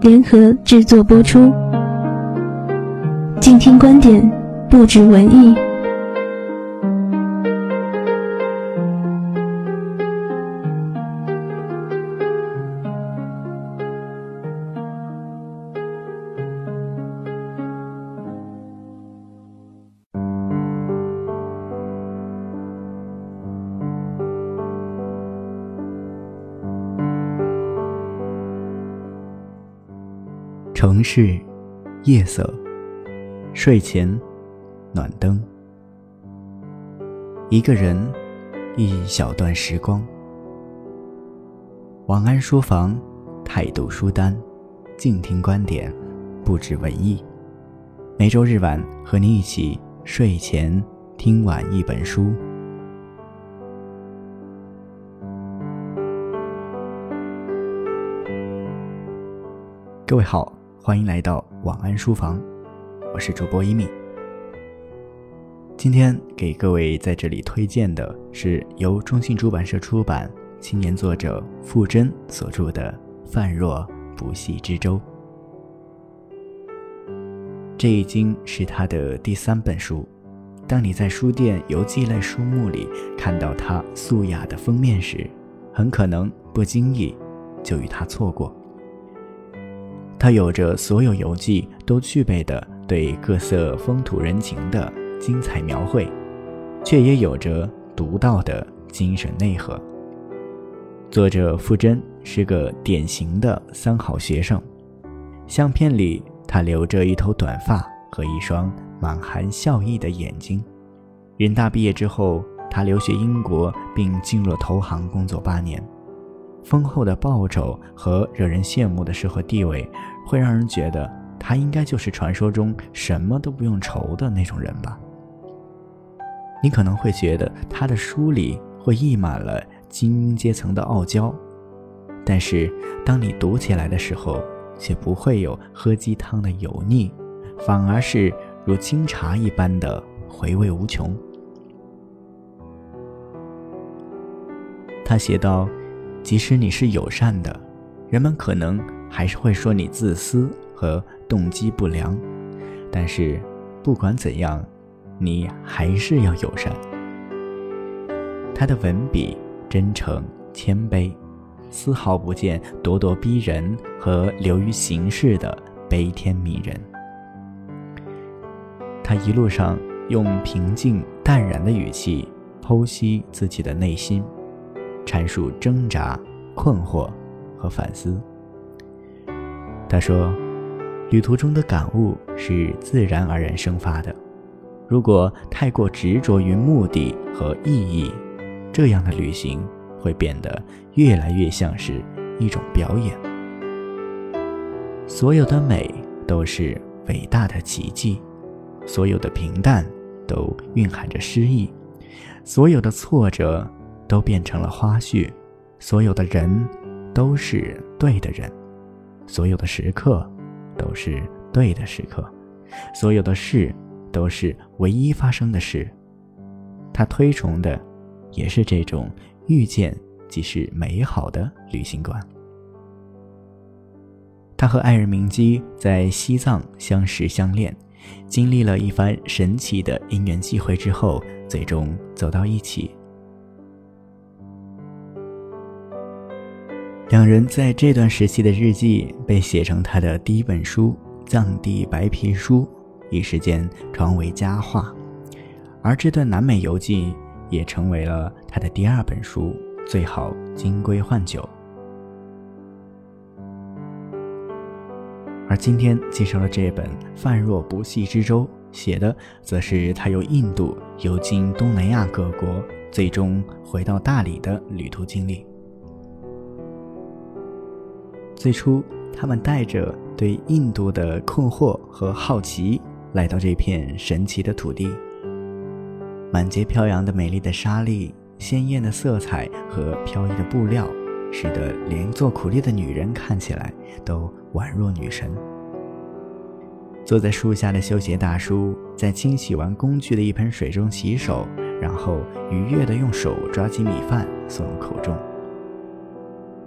联合制作播出。静听观点，不止文艺。城市，夜色，睡前，暖灯，一个人，一小段时光。晚安书房，态度书单，静听观点，不止文艺。每周日晚和你一起睡前听完一本书。各位好。欢迎来到晚安书房，我是主播一米。今天给各位在这里推荐的是由中信出版社出版、青年作者傅真所著的《泛若不系之舟》。这已经是他的第三本书。当你在书店游记类书目里看到他素雅的封面时，很可能不经意就与他错过。它有着所有游记都具备的对各色风土人情的精彩描绘，却也有着独到的精神内核。作者傅真是个典型的三好学生，相片里他留着一头短发和一双满含笑意的眼睛。人大毕业之后，他留学英国，并进入了投行工作八年。丰厚的报酬和惹人羡慕的社会地位，会让人觉得他应该就是传说中什么都不用愁的那种人吧。你可能会觉得他的书里会溢满了精英阶层的傲娇，但是当你读起来的时候，却不会有喝鸡汤的油腻，反而是如清茶一般的回味无穷。他写道。即使你是友善的，人们可能还是会说你自私和动机不良。但是，不管怎样，你还是要友善。他的文笔真诚谦卑，丝毫不见咄咄逼人和流于形式的悲天悯人。他一路上用平静淡然的语气剖析自己的内心。阐述挣扎、困惑和反思。他说：“旅途中的感悟是自然而然生发的。如果太过执着于目的和意义，这样的旅行会变得越来越像是一种表演。所有的美都是伟大的奇迹，所有的平淡都蕴含着诗意，所有的挫折。”都变成了花絮，所有的人都是对的人，所有的时刻都是对的时刻，所有的事都是唯一发生的事。他推崇的也是这种遇见即是美好的旅行观。他和爱人明基在西藏相识相恋，经历了一番神奇的因缘际会之后，最终走到一起。两人在这段时期的日记被写成他的第一本书《藏地白皮书》，一时间传为佳话。而这段南美游记也成为了他的第二本书《最好金龟换酒》。而今天介绍的这本《泛若不系之舟》，写的则是他由印度游经东南亚各国，最终回到大理的旅途经历。最初，他们带着对印度的困惑和好奇，来到这片神奇的土地。满街飘扬的美丽的沙粒、鲜艳的色彩和飘逸的布料，使得连做苦力的女人看起来都宛若女神。坐在树下的修鞋大叔，在清洗完工具的一盆水中洗手，然后愉悦地用手抓起米饭送入口中。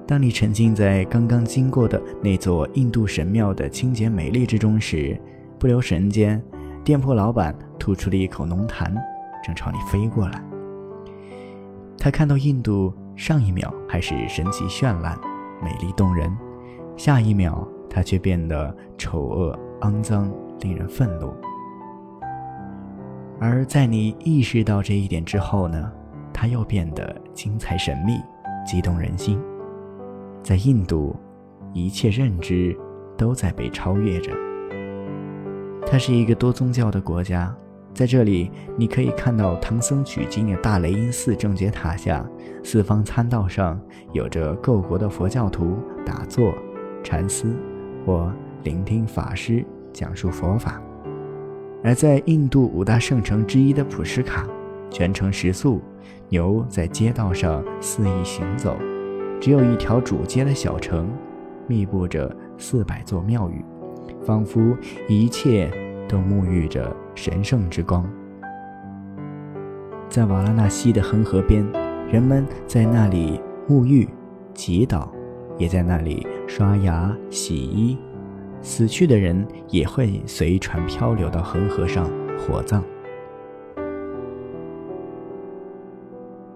当你沉浸在刚刚经过的那座印度神庙的清洁美丽之中时，不留神间，店铺老板吐出了一口浓痰，正朝你飞过来。他看到印度，上一秒还是神奇绚烂、美丽动人，下一秒他却变得丑恶、肮脏，令人愤怒。而在你意识到这一点之后呢，他又变得精彩神秘、激动人心。在印度，一切认知都在被超越着。它是一个多宗教的国家，在这里，你可以看到唐僧取经的大雷音寺正觉塔下，四方参道上有着各国的佛教徒打坐、禅思或聆听法师讲述佛法；而在印度五大圣城之一的普什卡，全程食宿，牛在街道上肆意行走。只有一条主街的小城，密布着四百座庙宇，仿佛一切都沐浴着神圣之光。在瓦拉纳西的恒河边，人们在那里沐浴、祈祷，也在那里刷牙、洗衣。死去的人也会随船漂流到恒河上火葬。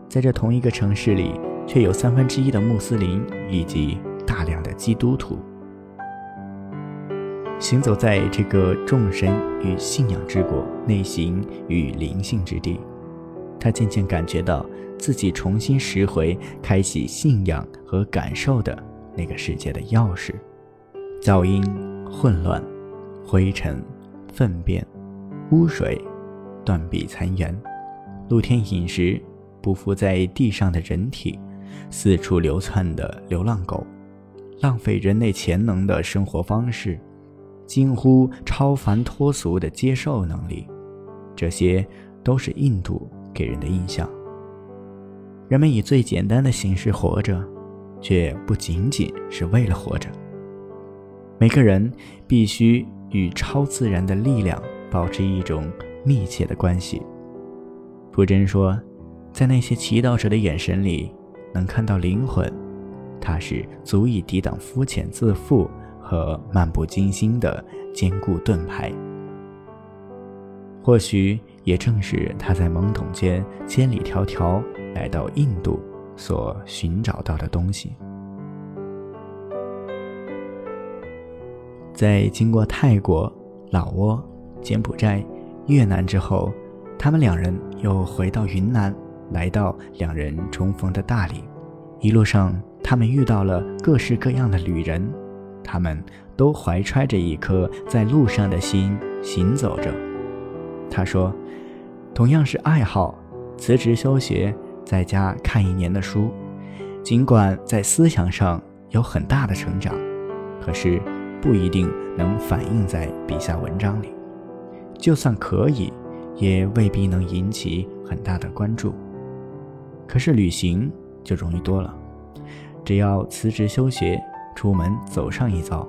在这同一个城市里。却有三分之一的穆斯林以及大量的基督徒。行走在这个众神与信仰之国、内心与灵性之地，他渐渐感觉到自己重新拾回开启信仰和感受的那个世界的钥匙。噪音、混乱、灰尘、粪便、污水、断壁残垣、露天饮食、匍匐在地上的人体。四处流窜的流浪狗，浪费人类潜能的生活方式，近乎超凡脱俗的接受能力，这些都是印度给人的印象。人们以最简单的形式活着，却不仅仅是为了活着。每个人必须与超自然的力量保持一种密切的关系。傅真说，在那些祈祷者的眼神里。能看到灵魂，它是足以抵挡肤浅自负和漫不经心的坚固盾牌。或许也正是他在懵懂间千里迢迢来到印度所寻找到的东西。在经过泰国、老挝、柬埔寨、越南之后，他们两人又回到云南。来到两人重逢的大理，一路上他们遇到了各式各样的旅人，他们都怀揣着一颗在路上的心行走着。他说：“同样是爱好，辞职休学，在家看一年的书，尽管在思想上有很大的成长，可是不一定能反映在笔下文章里。就算可以，也未必能引起很大的关注。”可是旅行就容易多了，只要辞职休学，出门走上一遭，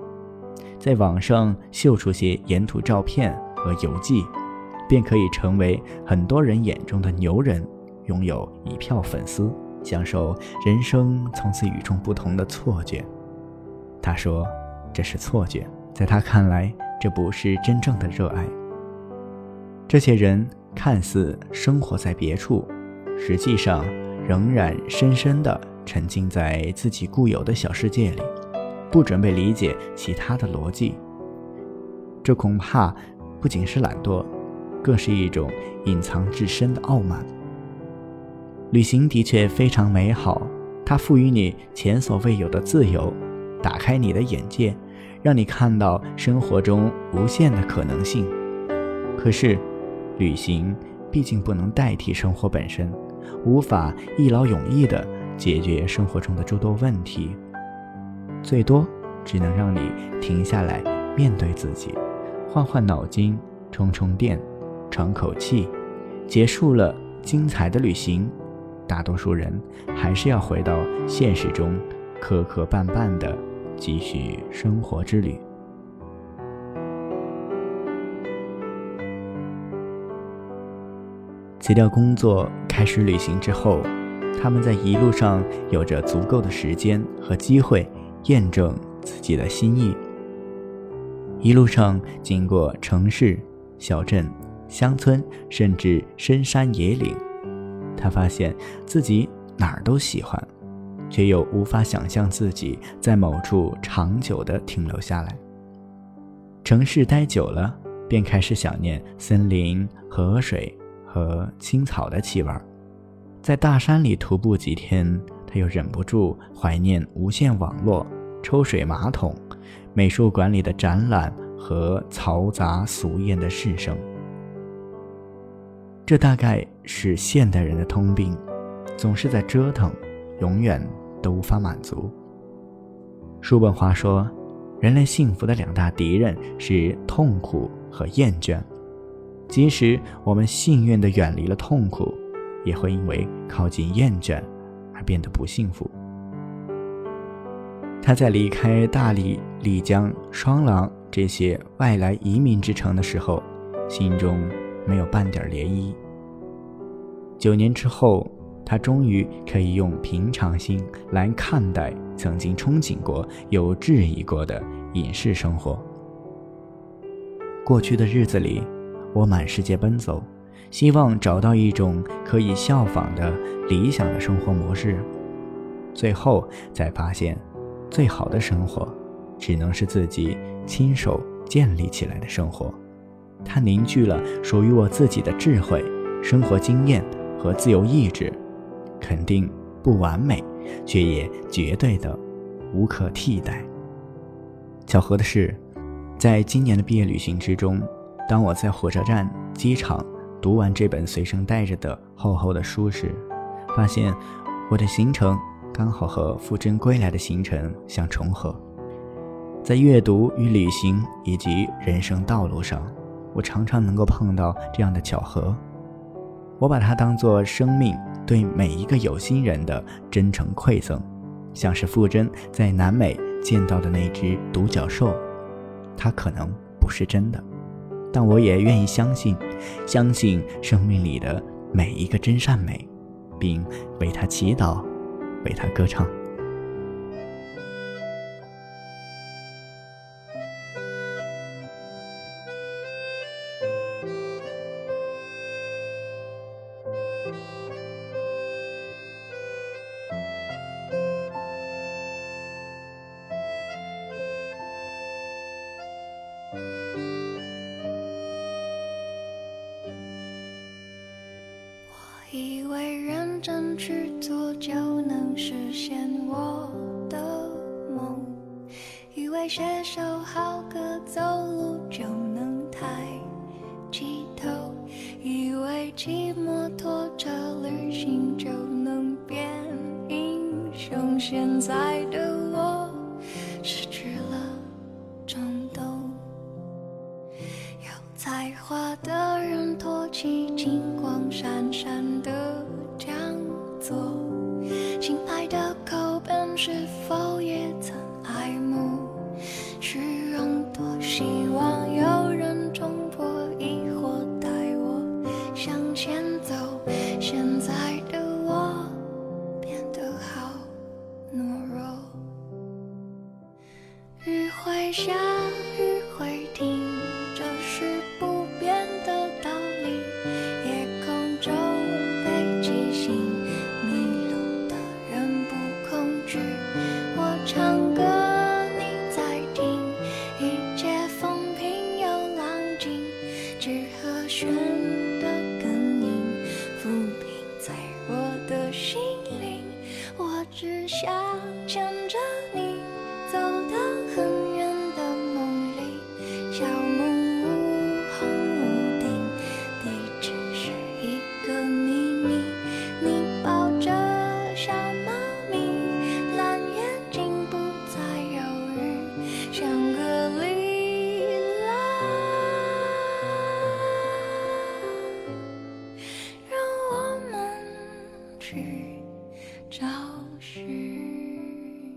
在网上秀出些沿途照片和游记，便可以成为很多人眼中的牛人，拥有一票粉丝，享受人生从此与众不同的错觉。他说：“这是错觉，在他看来，这不是真正的热爱。”这些人看似生活在别处，实际上。仍然深深地沉浸在自己固有的小世界里，不准备理解其他的逻辑。这恐怕不仅是懒惰，更是一种隐藏至深的傲慢。旅行的确非常美好，它赋予你前所未有的自由，打开你的眼界，让你看到生活中无限的可能性。可是，旅行毕竟不能代替生活本身，无法一劳永逸地解决生活中的诸多问题，最多只能让你停下来面对自己，换换脑筋，充充电，喘口气，结束了精彩的旅行。大多数人还是要回到现实中，磕磕绊绊地继续生活之旅。辞掉工作，开始旅行之后，他们在一路上有着足够的时间和机会验证自己的心意。一路上经过城市、小镇、乡村，甚至深山野岭。他发现自己哪儿都喜欢，却又无法想象自己在某处长久地停留下来。城市待久了，便开始想念森林、河水和青草的气味。在大山里徒步几天，他又忍不住怀念无线网络、抽水马桶、美术馆里的展览和嘈杂俗艳的市声。这大概是现代人的通病，总是在折腾，永远都无法满足。叔本华说，人类幸福的两大敌人是痛苦和厌倦。即使我们幸运地远离了痛苦，也会因为靠近厌倦而变得不幸福。他在离开大理、丽江、双廊这些外来移民之城的时候，心中。没有半点涟漪。九年之后，他终于可以用平常心来看待曾经憧憬过又质疑过的隐士生活。过去的日子里，我满世界奔走，希望找到一种可以效仿的理想的生活模式。最后才发现，最好的生活，只能是自己亲手建立起来的生活。它凝聚了属于我自己的智慧、生活经验和自由意志，肯定不完美，却也绝对的无可替代。巧合的是，在今年的毕业旅行之中，当我在火车站、机场读完这本随身带着的厚厚的书时，发现我的行程刚好和傅真归来的行程相重合。在阅读与旅行以及人生道路上。我常常能够碰到这样的巧合，我把它当作生命对每一个有心人的真诚馈赠，像是傅真在南美见到的那只独角兽，它可能不是真的，但我也愿意相信，相信生命里的每一个真善美，并为他祈祷，为他歌唱。写首好歌走路就能抬起头，以为骑摩托车旅行就能变英雄，现在夏日会停这是不变的道理夜空中北极星迷路的人不恐惧我唱歌你在听一切风平又浪静只和弦的感音抚平脆弱的心灵我只想去找寻。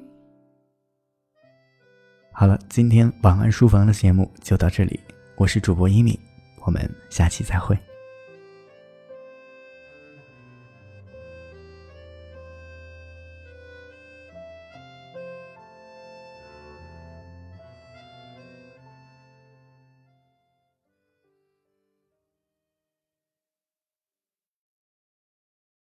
好了，今天晚安书房的节目就到这里，我是主播一米，我们下期再会。